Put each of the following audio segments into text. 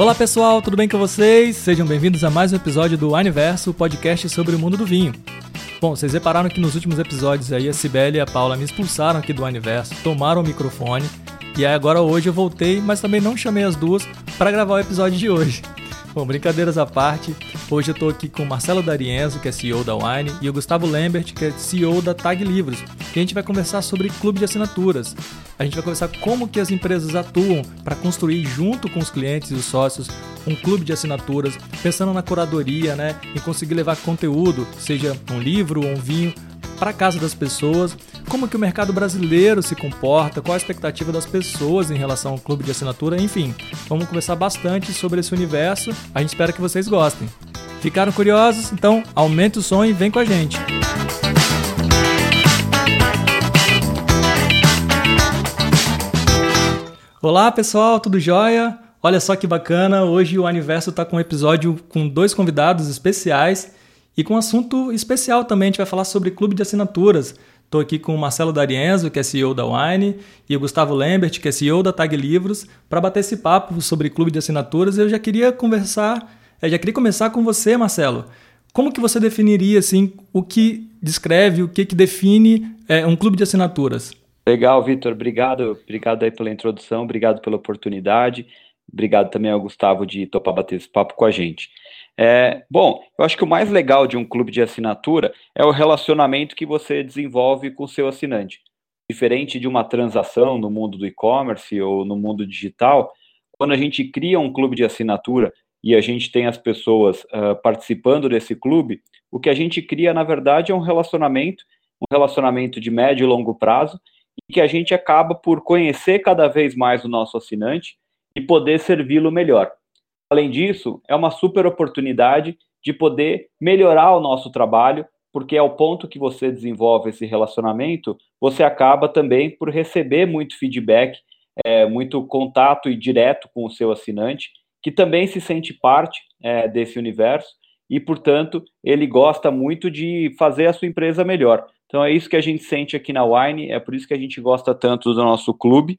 Olá pessoal, tudo bem com vocês? Sejam bem-vindos a mais um episódio do Aniverso, podcast sobre o mundo do vinho. Bom, vocês repararam que nos últimos episódios aí a Cibele e a Paula me expulsaram aqui do Aniverso, tomaram o microfone e aí agora hoje eu voltei, mas também não chamei as duas para gravar o episódio de hoje. Bom, brincadeiras à parte, hoje eu estou aqui com o Marcelo D'Arienzo, que é CEO da Wine, e o Gustavo Lambert, que é CEO da Tag Livros. E a gente vai conversar sobre clube de assinaturas. A gente vai conversar como que as empresas atuam para construir junto com os clientes e os sócios um clube de assinaturas, pensando na curadoria, né, em conseguir levar conteúdo, seja um livro ou um vinho, para casa das pessoas, como que o mercado brasileiro se comporta, qual a expectativa das pessoas em relação ao clube de assinatura, enfim. Vamos conversar bastante sobre esse universo. A gente espera que vocês gostem. Ficaram curiosos? Então, aumente o som e vem com a gente. Olá pessoal, tudo jóia? Olha só que bacana, hoje o Aniverso está com um episódio com dois convidados especiais e com um assunto especial também, a gente vai falar sobre clube de assinaturas. Estou aqui com o Marcelo D'Arienzo, que é CEO da Wine, e o Gustavo Lambert, que é CEO da Tag Livros, para bater esse papo sobre clube de assinaturas. Eu já queria conversar, eu já queria começar com você, Marcelo. Como que você definiria assim o que descreve, o que, que define é, um clube de assinaturas? Legal, Vitor. Obrigado, obrigado aí pela introdução, obrigado pela oportunidade, obrigado também ao Gustavo de topar bater esse papo com a gente. É, bom, eu acho que o mais legal de um clube de assinatura é o relacionamento que você desenvolve com o seu assinante. Diferente de uma transação no mundo do e-commerce ou no mundo digital, quando a gente cria um clube de assinatura e a gente tem as pessoas uh, participando desse clube, o que a gente cria, na verdade, é um relacionamento, um relacionamento de médio e longo prazo, e que a gente acaba por conhecer cada vez mais o nosso assinante e poder servi-lo melhor. Além disso, é uma super oportunidade de poder melhorar o nosso trabalho, porque ao ponto que você desenvolve esse relacionamento, você acaba também por receber muito feedback, é, muito contato e direto com o seu assinante, que também se sente parte é, desse universo e, portanto, ele gosta muito de fazer a sua empresa melhor. Então é isso que a gente sente aqui na Wine, é por isso que a gente gosta tanto do nosso clube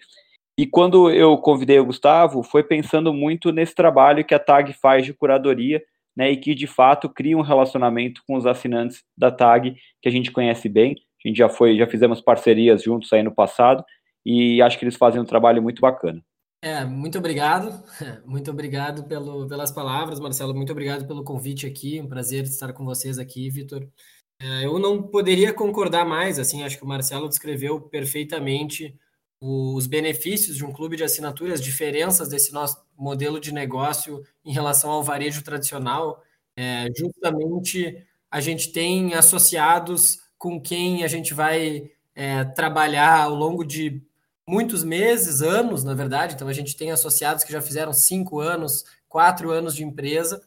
e quando eu convidei o Gustavo, foi pensando muito nesse trabalho que a TAG faz de curadoria, né, e que de fato cria um relacionamento com os assinantes da TAG que a gente conhece bem. A gente já foi, já fizemos parcerias juntos aí no passado e acho que eles fazem um trabalho muito bacana. É, muito obrigado, muito obrigado pelo, pelas palavras, Marcelo, muito obrigado pelo convite aqui, um prazer estar com vocês aqui, Vitor. É, eu não poderia concordar mais, assim, acho que o Marcelo descreveu perfeitamente os benefícios de um clube de assinaturas, as diferenças desse nosso modelo de negócio em relação ao varejo tradicional. É, justamente a gente tem associados com quem a gente vai é, trabalhar ao longo de muitos meses, anos, na verdade. Então a gente tem associados que já fizeram cinco anos, quatro anos de empresa.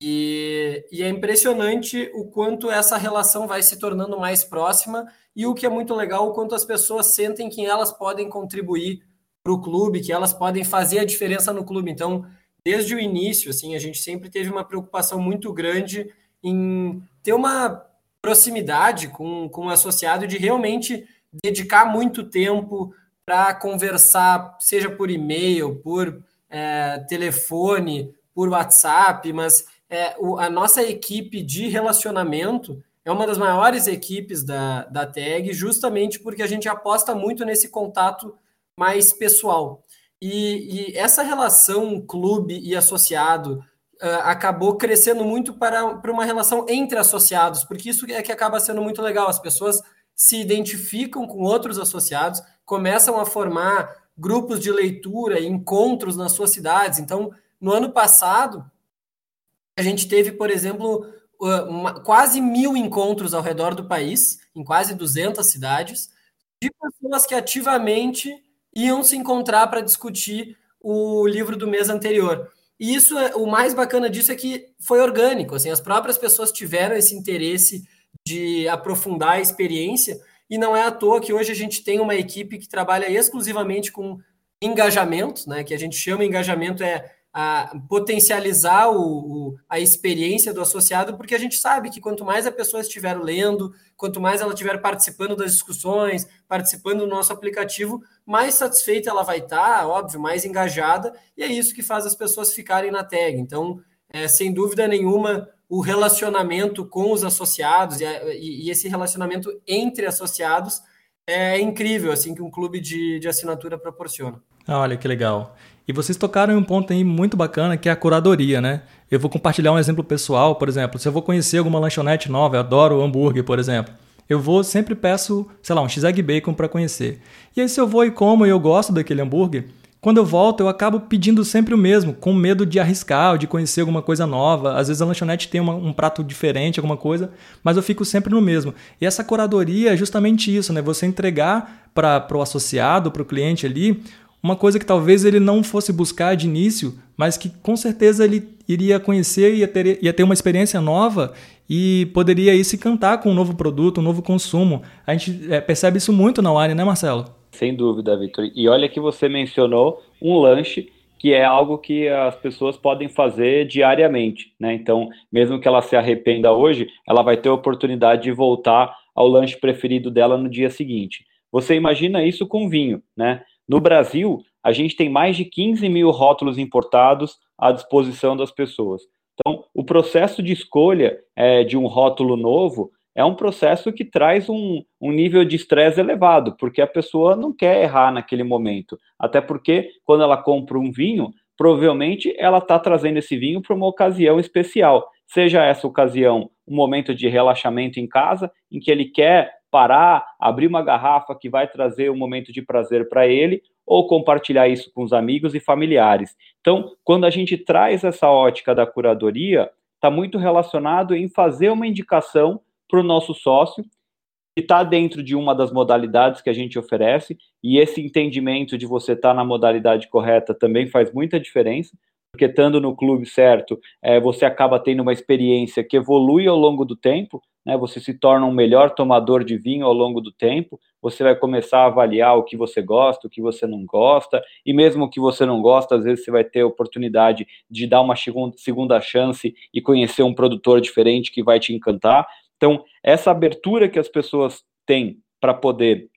E, e é impressionante o quanto essa relação vai se tornando mais próxima e o que é muito legal, o quanto as pessoas sentem que elas podem contribuir para o clube, que elas podem fazer a diferença no clube. Então, desde o início, assim, a gente sempre teve uma preocupação muito grande em ter uma proximidade com, com o associado de realmente dedicar muito tempo para conversar, seja por e-mail, por é, telefone, por WhatsApp, mas é, o, a nossa equipe de relacionamento é uma das maiores equipes da, da TAG, justamente porque a gente aposta muito nesse contato mais pessoal. E, e essa relação clube e associado uh, acabou crescendo muito para, para uma relação entre associados, porque isso é que acaba sendo muito legal. As pessoas se identificam com outros associados, começam a formar grupos de leitura, encontros nas suas cidades. Então, no ano passado, a gente teve, por exemplo, uma, quase mil encontros ao redor do país, em quase 200 cidades, de pessoas que ativamente iam se encontrar para discutir o livro do mês anterior. E isso, é, o mais bacana disso é que foi orgânico, assim, as próprias pessoas tiveram esse interesse de aprofundar a experiência, e não é à toa que hoje a gente tem uma equipe que trabalha exclusivamente com engajamento, né, que a gente chama engajamento é a potencializar o, o, a experiência do associado, porque a gente sabe que quanto mais a pessoa estiver lendo, quanto mais ela estiver participando das discussões, participando do nosso aplicativo, mais satisfeita ela vai estar, óbvio, mais engajada, e é isso que faz as pessoas ficarem na tag. Então, é, sem dúvida nenhuma, o relacionamento com os associados e, e, e esse relacionamento entre associados é incrível, assim, que um clube de, de assinatura proporciona. Olha que legal. E vocês tocaram em um ponto aí muito bacana que é a curadoria, né? Eu vou compartilhar um exemplo pessoal, por exemplo, se eu vou conhecer alguma lanchonete nova, eu adoro hambúrguer, por exemplo. Eu vou sempre peço, sei lá, um x-egg bacon para conhecer. E aí se eu vou e como e eu gosto daquele hambúrguer, quando eu volto eu acabo pedindo sempre o mesmo, com medo de arriscar ou de conhecer alguma coisa nova. Às vezes a lanchonete tem uma, um prato diferente, alguma coisa, mas eu fico sempre no mesmo. E essa curadoria é justamente isso, né? Você entregar para o associado, para o cliente ali, uma coisa que talvez ele não fosse buscar de início, mas que com certeza ele iria conhecer, ia ter, ia ter uma experiência nova e poderia aí se cantar com um novo produto, um novo consumo. A gente é, percebe isso muito na Wine, né, Marcelo? Sem dúvida, Vitor. E olha que você mencionou um lanche que é algo que as pessoas podem fazer diariamente, né? Então, mesmo que ela se arrependa hoje, ela vai ter a oportunidade de voltar ao lanche preferido dela no dia seguinte. Você imagina isso com vinho, né? No Brasil, a gente tem mais de 15 mil rótulos importados à disposição das pessoas. Então, o processo de escolha é, de um rótulo novo é um processo que traz um, um nível de estresse elevado, porque a pessoa não quer errar naquele momento. Até porque, quando ela compra um vinho, provavelmente ela está trazendo esse vinho para uma ocasião especial. Seja essa ocasião um momento de relaxamento em casa, em que ele quer parar, abrir uma garrafa que vai trazer um momento de prazer para ele, ou compartilhar isso com os amigos e familiares. Então, quando a gente traz essa ótica da curadoria, está muito relacionado em fazer uma indicação para o nosso sócio que está dentro de uma das modalidades que a gente oferece, e esse entendimento de você estar tá na modalidade correta também faz muita diferença, porque estando no clube certo, é, você acaba tendo uma experiência que evolui ao longo do tempo, né, você se torna um melhor tomador de vinho ao longo do tempo, você vai começar a avaliar o que você gosta, o que você não gosta, e mesmo o que você não gosta, às vezes você vai ter a oportunidade de dar uma segunda chance e conhecer um produtor diferente que vai te encantar. Então, essa abertura que as pessoas têm para poder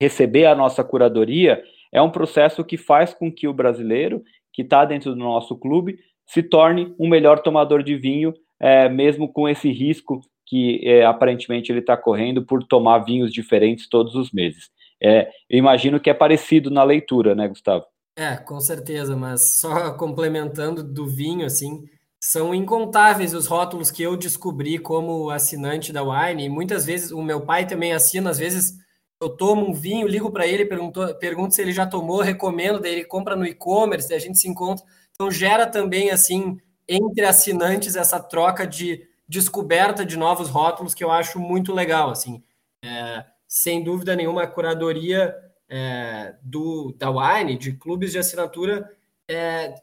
receber a nossa curadoria é um processo que faz com que o brasileiro, que está dentro do nosso clube, se torne um melhor tomador de vinho, é, mesmo com esse risco que é, aparentemente ele está correndo por tomar vinhos diferentes todos os meses. É, eu imagino que é parecido na leitura, né, Gustavo? É, com certeza, mas só complementando do vinho, assim, são incontáveis os rótulos que eu descobri como assinante da Wine, e muitas vezes o meu pai também assina, às vezes eu tomo um vinho, ligo para ele, pergunto, pergunto se ele já tomou, recomendo, daí ele compra no e-commerce, a gente se encontra. Então gera também, assim, entre assinantes essa troca de descoberta de novos rótulos que eu acho muito legal. Assim, é, sem dúvida nenhuma, a curadoria é, do, da Wine, de clubes de assinatura, é,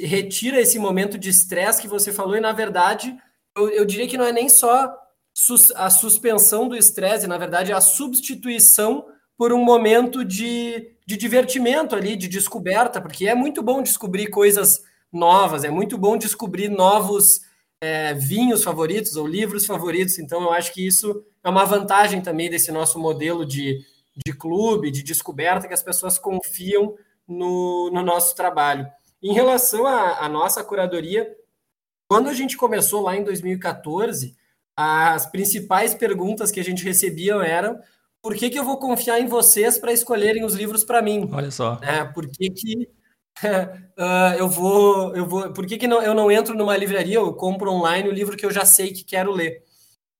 retira esse momento de estresse que você falou, e na verdade, eu, eu diria que não é nem só sus, a suspensão do estresse, na verdade, é a substituição por um momento de, de divertimento ali, de descoberta, porque é muito bom descobrir coisas novas, é muito bom descobrir novos é, vinhos favoritos ou livros favoritos. Então, eu acho que isso é uma vantagem também desse nosso modelo de, de clube, de descoberta, que as pessoas confiam no, no nosso trabalho. Em relação à nossa curadoria, quando a gente começou lá em 2014, as principais perguntas que a gente recebia eram por que, que eu vou confiar em vocês para escolherem os livros para mim? Olha só. É, por que, que uh, eu vou, eu vou. Por que, que não, eu não entro numa livraria, eu compro online o livro que eu já sei que quero ler?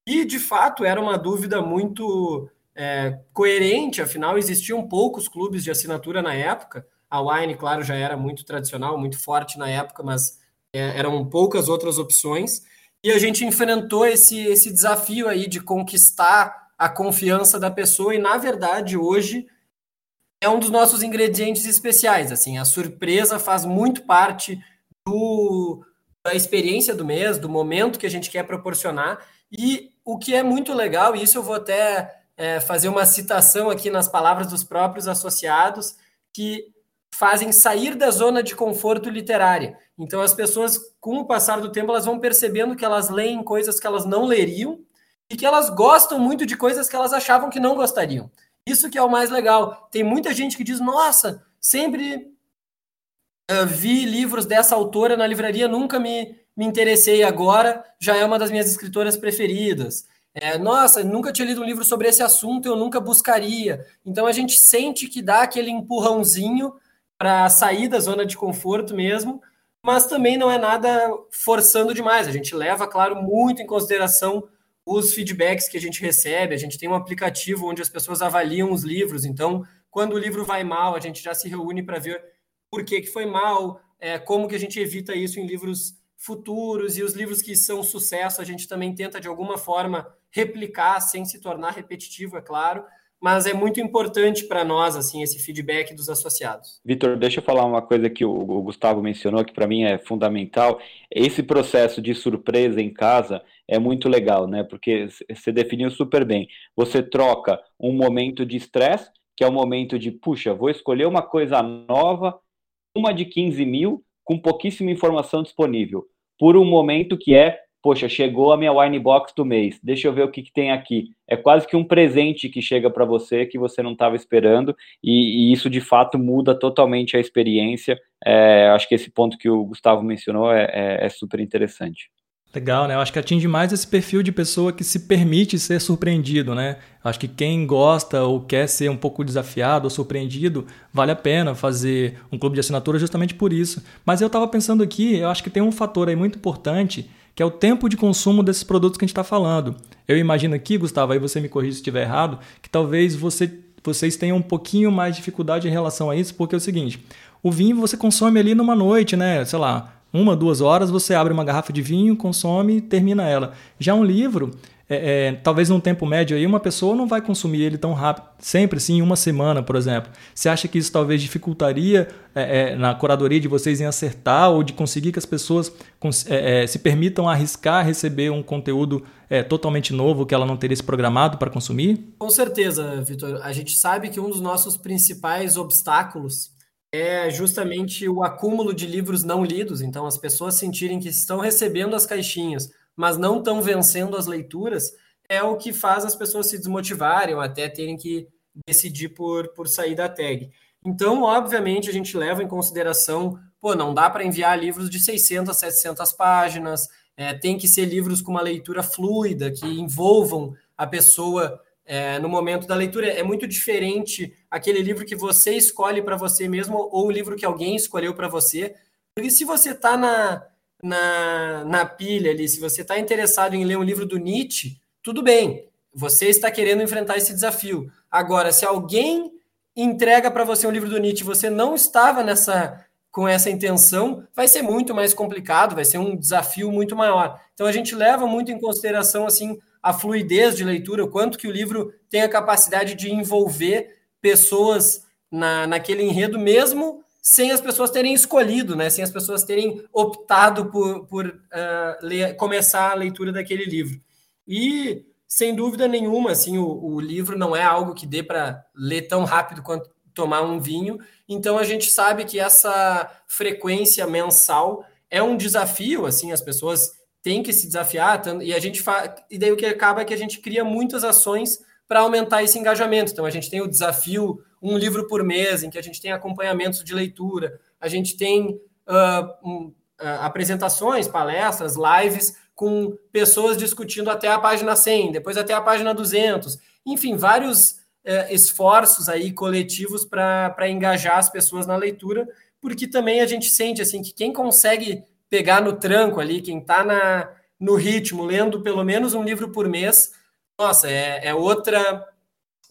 E de fato era uma dúvida muito é, coerente, afinal existiam poucos clubes de assinatura na época. A Wine, claro, já era muito tradicional, muito forte na época, mas é, eram poucas outras opções. E a gente enfrentou esse, esse desafio aí de conquistar a confiança da pessoa, e na verdade, hoje é um dos nossos ingredientes especiais. Assim, a surpresa faz muito parte do, da experiência do mês, do momento que a gente quer proporcionar. E o que é muito legal, e isso eu vou até é, fazer uma citação aqui nas palavras dos próprios associados, que fazem sair da zona de conforto literária. Então, as pessoas, com o passar do tempo, elas vão percebendo que elas leem coisas que elas não leriam e que elas gostam muito de coisas que elas achavam que não gostariam. Isso que é o mais legal. Tem muita gente que diz: Nossa, sempre uh, vi livros dessa autora na livraria, nunca me, me interessei. Agora já é uma das minhas escritoras preferidas. É, Nossa, nunca tinha lido um livro sobre esse assunto, eu nunca buscaria. Então a gente sente que dá aquele empurrãozinho para sair da zona de conforto mesmo, mas também não é nada forçando demais. A gente leva, claro, muito em consideração os feedbacks que a gente recebe. A gente tem um aplicativo onde as pessoas avaliam os livros. Então, quando o livro vai mal, a gente já se reúne para ver por que, que foi mal, é, como que a gente evita isso em livros futuros e os livros que são sucesso a gente também tenta de alguma forma replicar sem se tornar repetitivo, é claro mas é muito importante para nós assim esse feedback dos associados. Vitor, deixa eu falar uma coisa que o, Gustavo mencionou que para mim é fundamental. Esse processo de surpresa em casa é muito legal, né? Porque você definiu super bem. Você troca um momento de estresse, que é o um momento de, puxa, vou escolher uma coisa nova, uma de 15 mil, com pouquíssima informação disponível, por um momento que é poxa, chegou a minha wine box do mês, deixa eu ver o que, que tem aqui. É quase que um presente que chega para você que você não estava esperando, e, e, isso de fato muda totalmente a experiência. É, acho que esse ponto que o Gustavo mencionou é, é, é super interessante. Legal, né? Eu acho que atinge mais esse perfil de pessoa que se permite ser surpreendido, né? Acho que quem gosta ou quer ser um pouco desafiado ou surpreendido, vale a pena fazer um clube de assinatura justamente por isso. Mas eu estava pensando aqui, eu acho que tem um fator aí muito importante que é o tempo de consumo desses produtos que a gente está falando. Eu imagino aqui, Gustavo, aí você me corrija se estiver errado, que talvez você, vocês tenham um pouquinho mais de dificuldade em relação a isso, porque é o seguinte: o vinho você consome ali numa noite, né? Sei lá, uma, duas horas, você abre uma garrafa de vinho, consome e termina ela. Já um livro, é, é, talvez num tempo médio aí, uma pessoa não vai consumir ele tão rápido, sempre sim, uma semana, por exemplo. Você acha que isso talvez dificultaria é, é na curadoria de vocês em acertar ou de conseguir que as pessoas é, é, se permitam arriscar receber um conteúdo totalmente novo que ela não teria se programado para consumir? Com certeza, Vitor. A gente sabe que um dos nossos principais obstáculos é justamente o acúmulo de livros não lidos. Então, as pessoas sentirem que estão recebendo as caixinhas mas não estão vencendo as leituras, é o que faz as pessoas se desmotivarem ou até terem que decidir por, por sair da tag. Então, obviamente, a gente leva em consideração, pô, não dá para enviar livros de 600, 700 páginas, é, tem que ser livros com uma leitura fluida, que envolvam a pessoa é, no momento da leitura. É muito diferente aquele livro que você escolhe para você mesmo ou o livro que alguém escolheu para você. Porque se você está na, na, na pilha ali, se você está interessado em ler um livro do Nietzsche, tudo bem, você está querendo enfrentar esse desafio. Agora, se alguém entrega para você um livro do Nietzsche você não estava nessa com essa intenção, vai ser muito mais complicado, vai ser um desafio muito maior. Então a gente leva muito em consideração assim a fluidez de leitura, o quanto que o livro tem a capacidade de envolver pessoas na, naquele enredo, mesmo sem as pessoas terem escolhido, né? sem as pessoas terem optado por, por uh, ler, começar a leitura daquele livro. E, sem dúvida nenhuma, assim, o, o livro não é algo que dê para ler tão rápido quanto tomar um vinho, então a gente sabe que essa frequência mensal é um desafio, assim, as pessoas têm que se desafiar, e a gente e daí o que acaba é que a gente cria muitas ações para aumentar esse engajamento. Então a gente tem o desafio um livro por mês, em que a gente tem acompanhamentos de leitura, a gente tem uh, um, uh, apresentações, palestras, lives com pessoas discutindo até a página 100, depois até a página 200, enfim, vários uh, esforços aí coletivos para engajar as pessoas na leitura, porque também a gente sente assim que quem consegue pegar no tranco ali, quem está no ritmo, lendo pelo menos um livro por mês, nossa, é, é outra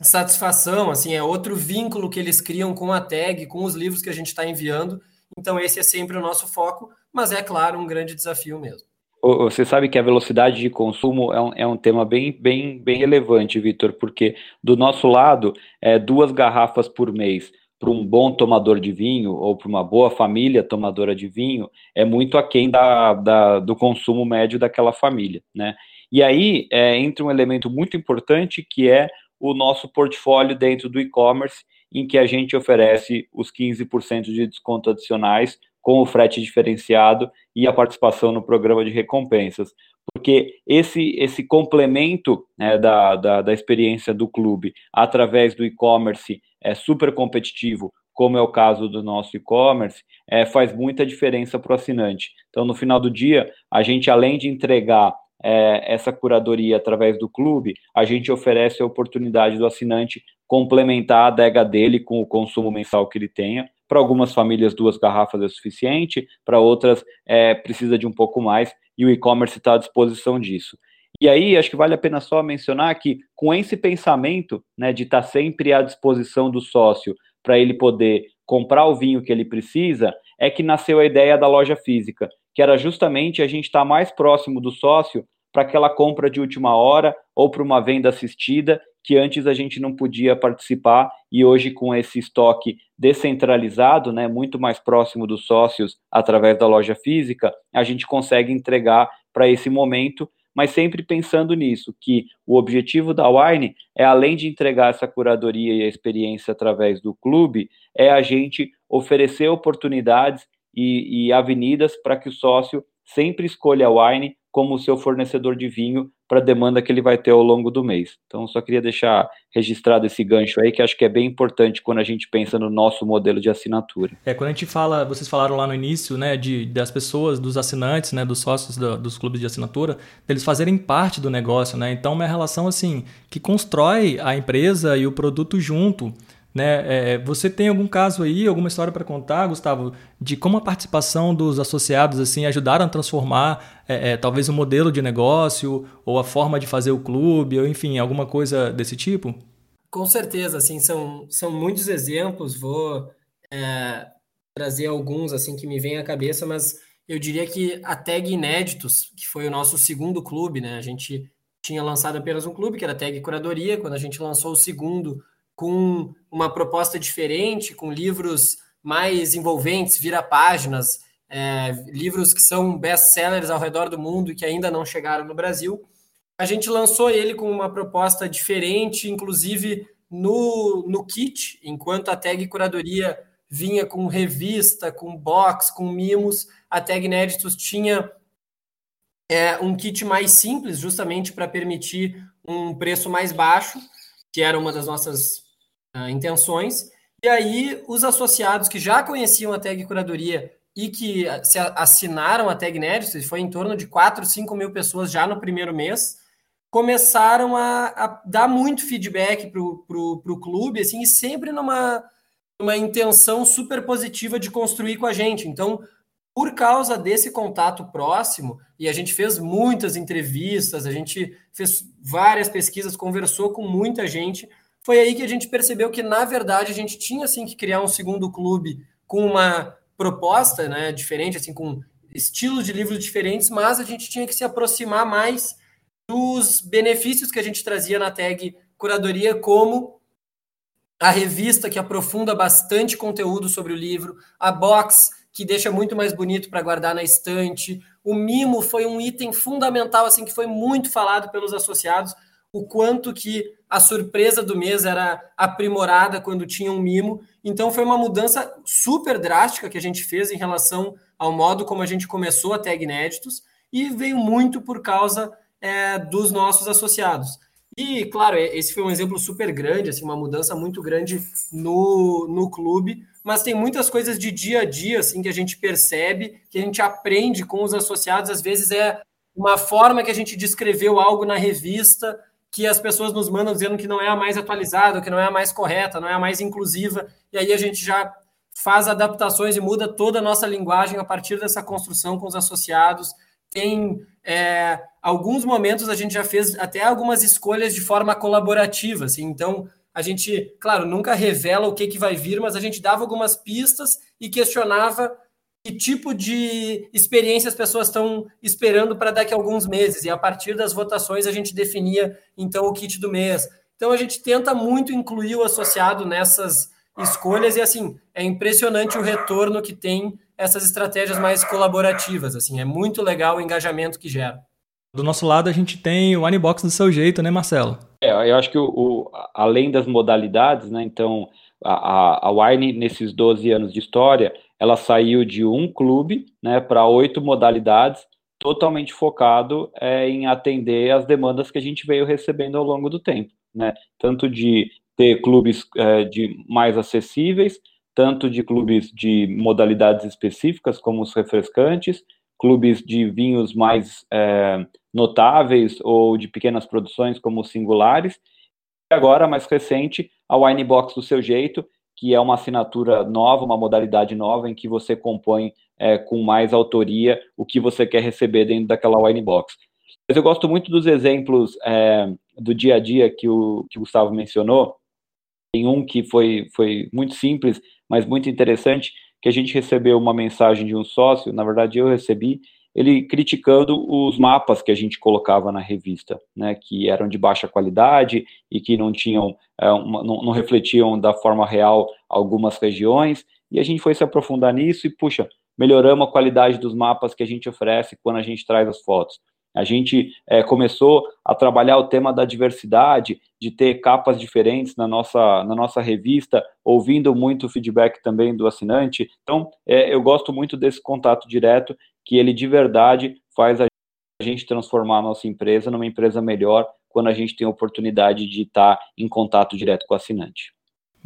satisfação, assim, é outro vínculo que eles criam com a tag, com os livros que a gente está enviando. Então, esse é sempre o nosso foco, mas é claro, um grande desafio mesmo. Você sabe que a velocidade de consumo é um, é um tema bem, bem, bem relevante, Vitor, porque do nosso lado, é duas garrafas por mês para um bom tomador de vinho ou para uma boa família tomadora de vinho é muito aquém da, da, do consumo médio daquela família, né? E aí é, entra um elemento muito importante que é o nosso portfólio dentro do e-commerce em que a gente oferece os 15% de desconto adicionais com o frete diferenciado e a participação no programa de recompensas. Porque esse, esse complemento né, da, da, da experiência do clube através do e-commerce é super competitivo, como é o caso do nosso e-commerce, é, faz muita diferença para o assinante. Então, no final do dia, a gente, além de entregar é, essa curadoria através do clube, a gente oferece a oportunidade do assinante complementar a adega dele com o consumo mensal que ele tenha. Para algumas famílias, duas garrafas é suficiente, para outras, é, precisa de um pouco mais, e o e-commerce está à disposição disso. E aí, acho que vale a pena só mencionar que, com esse pensamento né, de estar tá sempre à disposição do sócio para ele poder comprar o vinho que ele precisa, é que nasceu a ideia da loja física, que era justamente a gente estar tá mais próximo do sócio para aquela compra de última hora ou para uma venda assistida que antes a gente não podia participar e hoje com esse estoque descentralizado, né, muito mais próximo dos sócios através da loja física, a gente consegue entregar para esse momento, mas sempre pensando nisso, que o objetivo da Wine é além de entregar essa curadoria e a experiência através do clube, é a gente oferecer oportunidades e, e avenidas para que o sócio sempre escolha a Wine como seu fornecedor de vinho para a demanda que ele vai ter ao longo do mês. Então, só queria deixar registrado esse gancho aí, que acho que é bem importante quando a gente pensa no nosso modelo de assinatura. É, quando a gente fala, vocês falaram lá no início, né, de, das pessoas, dos assinantes, né, dos sócios do, dos clubes de assinatura, deles fazerem parte do negócio, né? Então, uma relação, assim, que constrói a empresa e o produto junto. Né? É, você tem algum caso aí, alguma história para contar, Gustavo, de como a participação dos associados assim ajudaram a transformar é, é, talvez o um modelo de negócio ou a forma de fazer o clube, ou enfim, alguma coisa desse tipo? Com certeza, assim, são, são muitos exemplos, vou é, trazer alguns assim que me vêm à cabeça, mas eu diria que a Tag Inéditos, que foi o nosso segundo clube, né? A gente tinha lançado apenas um clube, que era a Tag Curadoria, quando a gente lançou o segundo com uma proposta diferente, com livros mais envolventes, vira-páginas, é, livros que são best-sellers ao redor do mundo e que ainda não chegaram no Brasil. A gente lançou ele com uma proposta diferente, inclusive no, no kit, enquanto a tag curadoria vinha com revista, com box, com mimos, a tag Inéditos tinha é, um kit mais simples, justamente para permitir um preço mais baixo, que era uma das nossas uh, intenções. E aí, os associados que já conheciam a tag curadoria e que se assinaram a tag Nerd, foi em torno de 4, 5 mil pessoas já no primeiro mês, começaram a, a dar muito feedback para o clube, assim, e sempre numa, numa intenção super positiva de construir com a gente. Então, por causa desse contato próximo, e a gente fez muitas entrevistas, a gente fez várias pesquisas, conversou com muita gente, foi aí que a gente percebeu que, na verdade, a gente tinha assim que criar um segundo clube com uma proposta né, diferente, assim, com estilos de livros diferentes, mas a gente tinha que se aproximar mais dos benefícios que a gente trazia na tag curadoria, como a revista que aprofunda bastante conteúdo sobre o livro, a box que deixa muito mais bonito para guardar na estante, o mimo foi um item fundamental assim que foi muito falado pelos associados, o quanto que a surpresa do mês era aprimorada quando tinha um mimo. Então foi uma mudança super drástica que a gente fez em relação ao modo como a gente começou a tag inéditos e veio muito por causa é, dos nossos associados. E, claro, esse foi um exemplo super grande, assim, uma mudança muito grande no, no clube, mas tem muitas coisas de dia a dia assim, que a gente percebe, que a gente aprende com os associados. Às vezes é uma forma que a gente descreveu algo na revista, que as pessoas nos mandam dizendo que não é a mais atualizada, que não é a mais correta, não é a mais inclusiva, e aí a gente já faz adaptações e muda toda a nossa linguagem a partir dessa construção com os associados. Tem é, alguns momentos a gente já fez até algumas escolhas de forma colaborativa, assim, então a gente, claro, nunca revela o que, que vai vir, mas a gente dava algumas pistas e questionava que tipo de experiência as pessoas estão esperando para daqui a alguns meses. E a partir das votações a gente definia então o kit do mês. Então a gente tenta muito incluir o associado nessas escolhas e assim é impressionante o retorno que tem essas estratégias mais colaborativas. Assim é muito legal o engajamento que gera. Do nosso lado a gente tem o Unbox do seu jeito, né, Marcelo? É, eu acho que o, o além das modalidades, né, então a, a Wine, nesses 12 anos de história, ela saiu de um clube né, para oito modalidades, totalmente focado é, em atender as demandas que a gente veio recebendo ao longo do tempo, né? Tanto de ter clubes é, de mais acessíveis, tanto de clubes de modalidades específicas, como os refrescantes, clubes de vinhos mais é, notáveis ou de pequenas produções, como os singulares, e agora, mais recente, a Wine Box do seu jeito, que é uma assinatura nova, uma modalidade nova, em que você compõe é, com mais autoria o que você quer receber dentro daquela Wine Box. Mas eu gosto muito dos exemplos é, do dia a dia que o, que o Gustavo mencionou. Tem um que foi, foi muito simples, mas muito interessante, que a gente recebeu uma mensagem de um sócio, na verdade eu recebi, ele criticando os mapas que a gente colocava na revista, né, que eram de baixa qualidade e que não tinham, é, uma, não, não, refletiam da forma real algumas regiões, e a gente foi se aprofundar nisso e, puxa, melhoramos a qualidade dos mapas que a gente oferece quando a gente traz as fotos. A gente é, começou a trabalhar o tema da diversidade, de ter capas diferentes na nossa, na nossa revista, ouvindo muito o feedback também do assinante. Então, é, eu gosto muito desse contato direto, que ele de verdade faz a gente transformar a nossa empresa numa empresa melhor quando a gente tem a oportunidade de estar em contato direto com o assinante.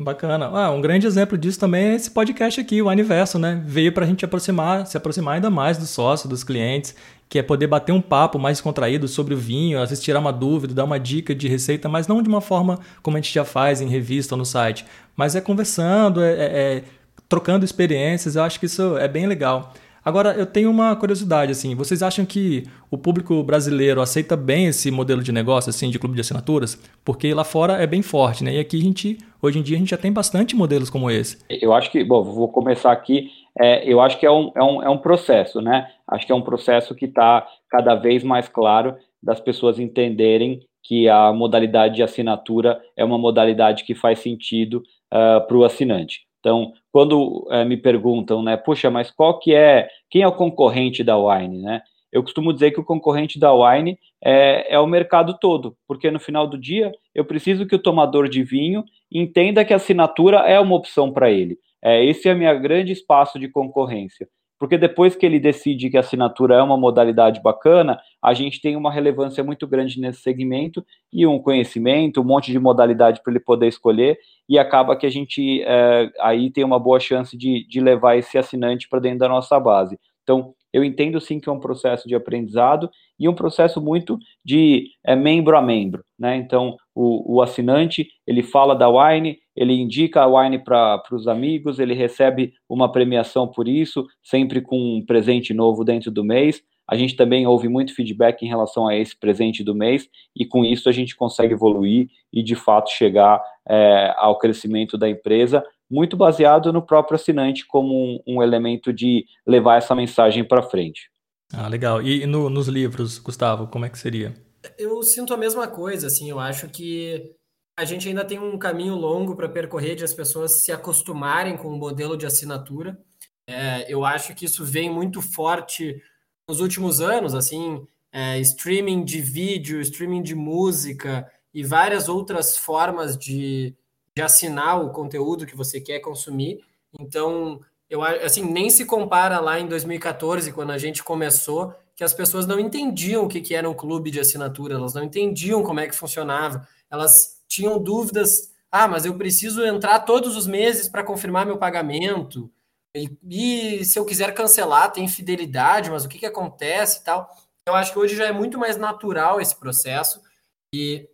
Bacana. Ah, um grande exemplo disso também é esse podcast aqui, o Aniverso, né? Veio para a gente aproximar, se aproximar ainda mais do sócio, dos clientes, que é poder bater um papo mais contraído sobre o vinho, às vezes tirar uma dúvida, dar uma dica de receita, mas não de uma forma como a gente já faz em revista ou no site, mas é conversando, é, é, é trocando experiências. Eu acho que isso é bem legal. Agora, eu tenho uma curiosidade, assim, vocês acham que o público brasileiro aceita bem esse modelo de negócio, assim, de clube de assinaturas? Porque lá fora é bem forte, né? E aqui a gente, hoje em dia, a gente já tem bastante modelos como esse. Eu acho que, bom, vou começar aqui, é, eu acho que é um, é, um, é um processo, né? Acho que é um processo que está cada vez mais claro das pessoas entenderem que a modalidade de assinatura é uma modalidade que faz sentido uh, ah, para o assinante. Então, quando é, me perguntam, né, puxa, mas qual que é, quem é o concorrente da Wine, né? Eu costumo dizer que o concorrente da Wine é, é o mercado todo, porque no final do dia eu preciso que o tomador de vinho entenda que a assinatura é uma opção para ele. É, esse é o meu grande espaço de concorrência porque depois que ele decide que a assinatura é uma modalidade bacana, a gente tem uma relevância muito grande nesse segmento e um conhecimento, um monte de modalidade para ele poder escolher, e acaba que a gente é, aí tem uma boa chance de, de levar esse assinante para dentro da nossa base. Então, eu entendo sim que é um processo de aprendizado e um processo muito de é, membro a membro, né? Então, o, o, assinante, ele fala da Wine, ele indica a Wine para os amigos, ele recebe uma premiação por isso, sempre com um presente novo dentro do mês. A gente também ouve muito feedback em relação a esse presente do mês, e com isso a gente consegue evoluir e, de fato, chegar é, ao crescimento da empresa, muito baseado no próprio assinante como um, um elemento de levar essa mensagem para frente. Ah, legal. E no, nos livros, Gustavo, como é que seria? Eu sinto a mesma coisa, assim, eu acho que a gente ainda tem um caminho longo para percorrer de as pessoas se acostumarem com o modelo de assinatura. É, eu acho que isso vem muito forte nos últimos anos, assim, é, streaming de vídeo, streaming de música e várias outras formas de, de assinar o conteúdo que você quer consumir. Então, eu assim, nem se compara lá em 2014, quando a gente começou, que as pessoas não entendiam o que, que era um clube de assinatura, elas não entendiam como é que funcionava, elas tinham dúvidas. Ah, mas eu preciso entrar todos os meses para confirmar meu pagamento. E, e, se eu quiser cancelar, tem fidelidade, mas o que, que acontece e tal. Eu acho que hoje já é muito mais natural esse processo e,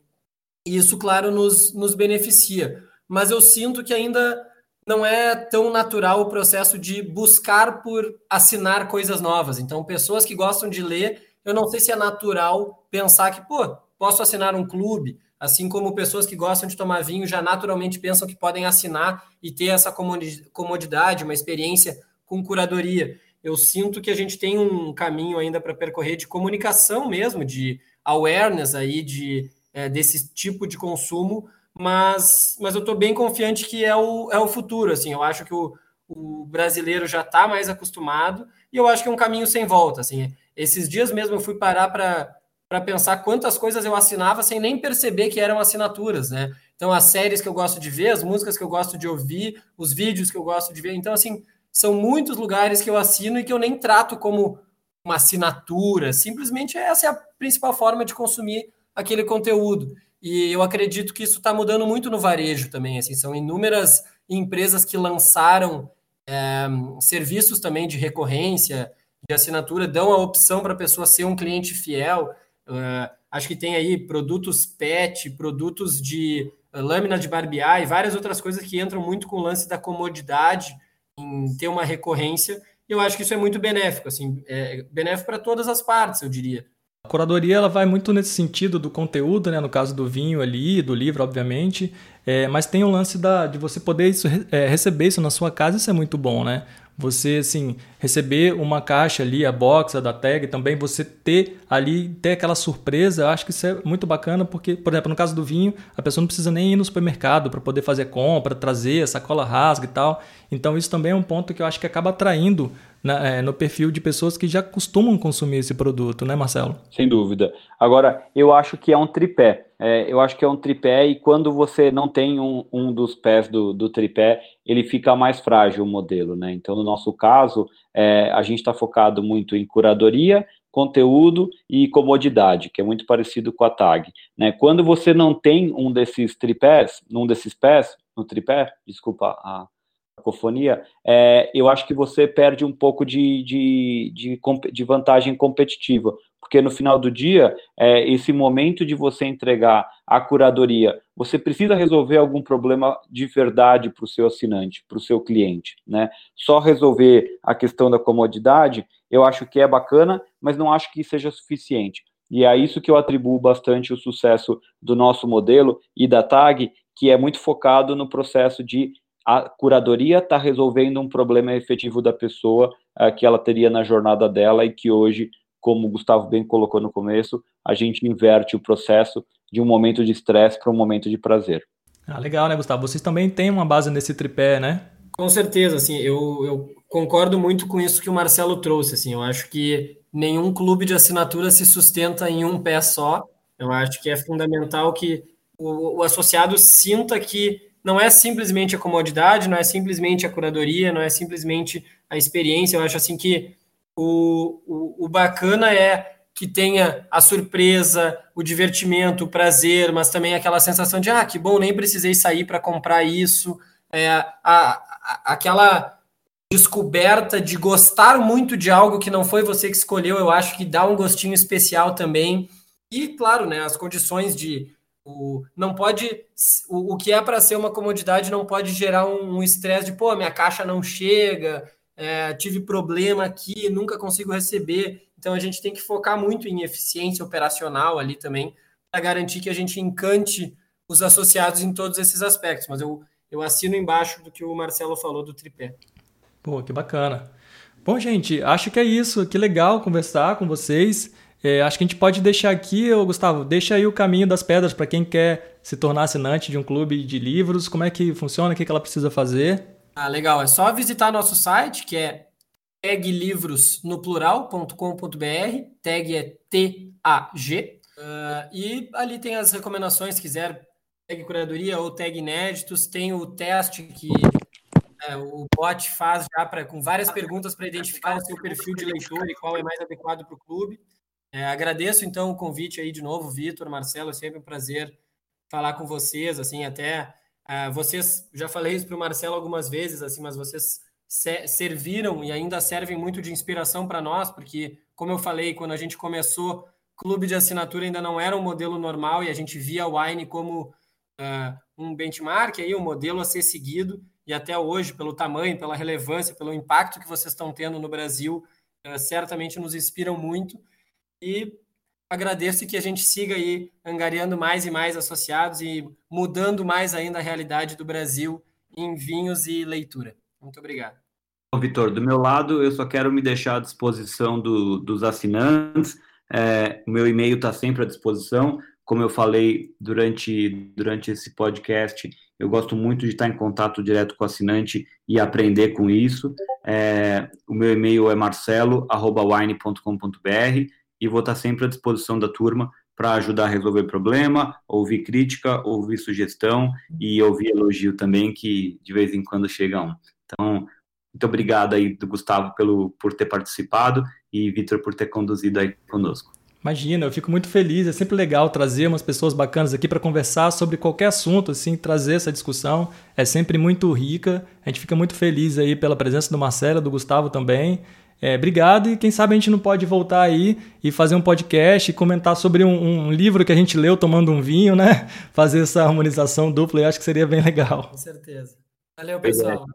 e isso, claro, nos, nos beneficia mas eu sinto que ainda não é tão natural o processo de buscar por assinar coisas novas. Então, pessoas que gostam de ler, eu não sei se é natural pensar que, pô, posso assinar um clube, assim como pessoas que gostam de tomar vinho já naturalmente pensam que podem assinar e ter essa comodidade, uma experiência com curadoria. Eu sinto que a gente tem um caminho ainda para percorrer de comunicação mesmo, de awareness aí de é, desse tipo de consumo mas, mas eu estou bem confiante que é o, é o futuro. Assim, eu acho que o, o brasileiro já está mais acostumado e eu acho que é um caminho sem volta. Assim, esses dias mesmo eu fui parar para para pensar quantas coisas eu assinava sem nem perceber que eram assinaturas, né? Então, as séries que eu gosto de ver, as músicas que eu gosto de ouvir, os vídeos que eu gosto de ver. Então, assim, são muitos lugares que eu assino e que eu nem trato como uma assinatura. Simplesmente essa é a principal forma de consumir aquele conteúdo. E eu acredito que isso está mudando muito no varejo também. Assim, são inúmeras empresas que lançaram é, serviços também de recorrência, de assinatura, dão a opção para a pessoa ser um cliente fiel. Uh, acho que tem aí produtos PET, produtos de uh, lâmina de barbear e várias outras coisas que entram muito com o lance da comodidade em ter uma recorrência. E eu acho que isso é muito benéfico, assim, é benéfico para todas as partes, eu diria. A curadoria ela vai muito nesse sentido do conteúdo, né? no caso do vinho ali, do livro, obviamente, é, mas tem o lance da, de você poder isso, é, receber isso na sua casa, isso é muito bom, né? Você, assim, receber uma caixa ali, a box, a da tag, também você ter ali, ter aquela surpresa, eu acho que isso é muito bacana, porque, por exemplo, no caso do vinho, a pessoa não precisa nem ir no supermercado para poder fazer compra, trazer a sacola rasga e tal. Então, isso também é um ponto que eu acho que acaba atraindo na, é, no perfil de pessoas que já costumam consumir esse produto, né, Marcelo? Sem dúvida. Agora, eu acho que é um tripé. É, eu acho que é um tripé e quando você não tem um, um dos pés do, do, tripé, ele fica mais frágil o modelo, né? Então, no nosso caso, é, a gente está focado muito em curadoria, conteúdo e comodidade, que é muito parecido com a tag. Né? Quando você não tem um desses tripés, um desses pés, no tripé, desculpa a, cacofonia, é, eu acho que você perde um pouco de, de, de, de vantagem competitiva, porque no final do dia, é, esse momento de você entregar a curadoria, você precisa resolver algum problema de verdade para o seu assinante, para o seu cliente, né? Só resolver a questão da comodidade, eu acho que é bacana, mas não acho que seja suficiente. E é isso que eu atribuo bastante o sucesso do nosso modelo e da TAG, que é muito focado no processo de a curadoria está resolvendo um problema efetivo da pessoa uh, que ela teria na jornada dela e que hoje, como o Gustavo bem colocou no começo, a gente inverte o processo de um momento de estresse para um momento de prazer. Ah, legal, né, Gustavo? Vocês também têm uma base nesse tripé, né? Com certeza, assim, eu, eu concordo muito com isso que o Marcelo trouxe, assim, eu acho que nenhum clube de assinatura se sustenta em um pé só, eu acho que é fundamental que o, o associado sinta que não é simplesmente a comodidade, não é simplesmente a curadoria, não é simplesmente a experiência. Eu acho assim que o, o, o bacana é que tenha a surpresa, o divertimento, o prazer, mas também aquela sensação de ah, que bom, nem precisei sair para comprar isso, é, a, a, aquela descoberta de gostar muito de algo que não foi você que escolheu, eu acho que dá um gostinho especial também. E, claro, né, as condições de o, não pode. O, o que é para ser uma comodidade não pode gerar um estresse um de, pô, minha caixa não chega, é, tive problema aqui, nunca consigo receber. Então a gente tem que focar muito em eficiência operacional ali também, para garantir que a gente encante os associados em todos esses aspectos. Mas eu, eu assino embaixo do que o Marcelo falou do tripé. Pô, que bacana. Bom, gente, acho que é isso. Que legal conversar com vocês. É, acho que a gente pode deixar aqui, Gustavo, deixa aí o caminho das pedras para quem quer se tornar assinante de um clube de livros. Como é que funciona? O que, que ela precisa fazer? Ah, legal. É só visitar nosso site, que é taglivros.no.plural.com.br. Tag é T-A-G. Uh, e ali tem as recomendações, se quiser tag curadoria ou tag inéditos. Tem o teste que é, o bot faz já pra, com várias perguntas para identificar o seu perfil de leitor e qual é mais adequado para o clube. É, agradeço então o convite aí de novo, Vitor, Marcelo, é sempre um prazer falar com vocês, assim, até uh, vocês, já falei isso para o Marcelo algumas vezes, assim, mas vocês serviram e ainda servem muito de inspiração para nós, porque, como eu falei, quando a gente começou, clube de assinatura ainda não era um modelo normal e a gente via o Wine como uh, um benchmark, aí, um modelo a ser seguido, e até hoje, pelo tamanho, pela relevância, pelo impacto que vocês estão tendo no Brasil, uh, certamente nos inspiram muito. E agradeço que a gente siga aí angariando mais e mais associados e mudando mais ainda a realidade do Brasil em vinhos e leitura. Muito obrigado. Vitor, do meu lado, eu só quero me deixar à disposição do, dos assinantes. É, o meu e-mail está sempre à disposição. Como eu falei durante, durante esse podcast, eu gosto muito de estar em contato direto com o assinante e aprender com isso. É, o meu e-mail é marcelo.wine.com.br e vou estar sempre à disposição da turma para ajudar a resolver problema, ouvir crítica, ouvir sugestão e ouvir elogio também, que de vez em quando chega um. Então, muito obrigado aí do Gustavo pelo, por ter participado e Vitor por ter conduzido aí conosco. Imagina, eu fico muito feliz. É sempre legal trazer umas pessoas bacanas aqui para conversar sobre qualquer assunto, assim, trazer essa discussão. É sempre muito rica. A gente fica muito feliz aí pela presença do Marcelo, do Gustavo também. É, obrigado e quem sabe a gente não pode voltar aí e fazer um podcast e comentar sobre um, um, livro que a gente leu tomando um vinho, né? Fazer essa harmonização dupla, eu acho que seria bem legal. Com certeza. Valeu, pessoal.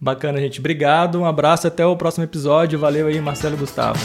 Bacana, gente. Obrigado, um abraço, até o próximo episódio. Valeu aí, Marcelo e Gustavo.